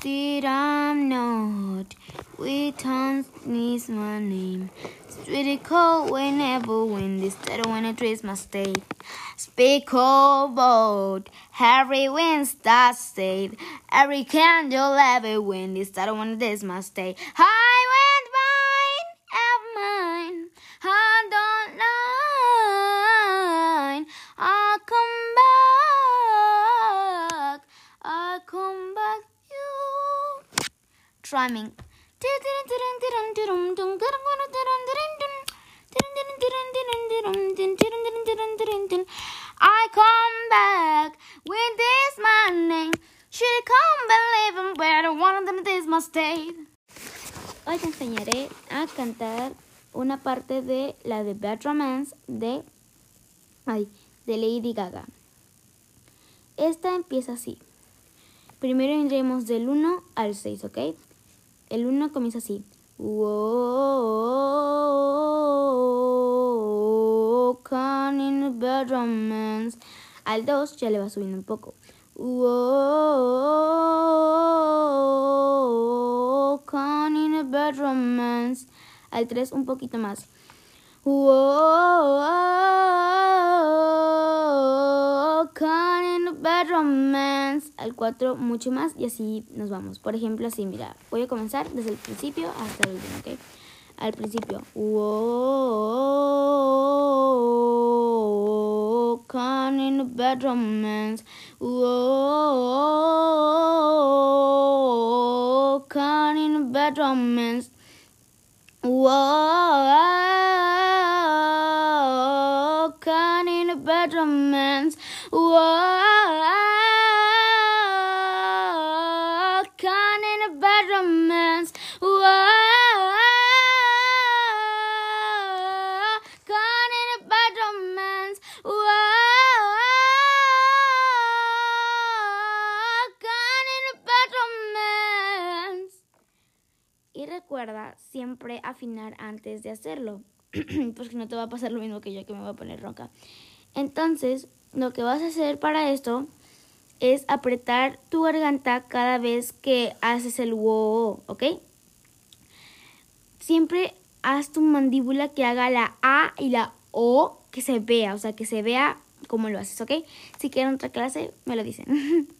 Did I'm not with tongues needs my name. Sweetie cold whenever wind instead when it is my state. Speak of boat, Harry winds that state. Every candle every wind instead of when it is my state. High Drumming. I come back with this morning. Should come believe in better one of them this stay. Hoy te enseñaré a cantar una parte de la de Bad Romance de, ay, de Lady Gaga. Esta empieza así. Primero iremos del 1 al 6, ¿ok? El 1 comienza así. Al 2 ya le va subiendo un poco. Al 3 un poquito más. In bad romance. Al 4 mucho más y así nos vamos. Por ejemplo, así, mira, voy a comenzar desde el principio hasta el último, ¿ok? Al principio. Whoa, can in a bad romance. Whoa, can in a bad romance. Whoa, can in a bad romance. Can in a bad romance. Can in a bad romance. Can in a bad romance. Y recuerda siempre afinar antes de hacerlo, porque no te va a pasar lo mismo que yo que me voy a poner ronca. Entonces, lo que vas a hacer para esto es apretar tu garganta cada vez que haces el wo, ¿ok? Siempre haz tu mandíbula que haga la A y la O que se vea, o sea, que se vea cómo lo haces, ¿ok? Si quieren otra clase, me lo dicen.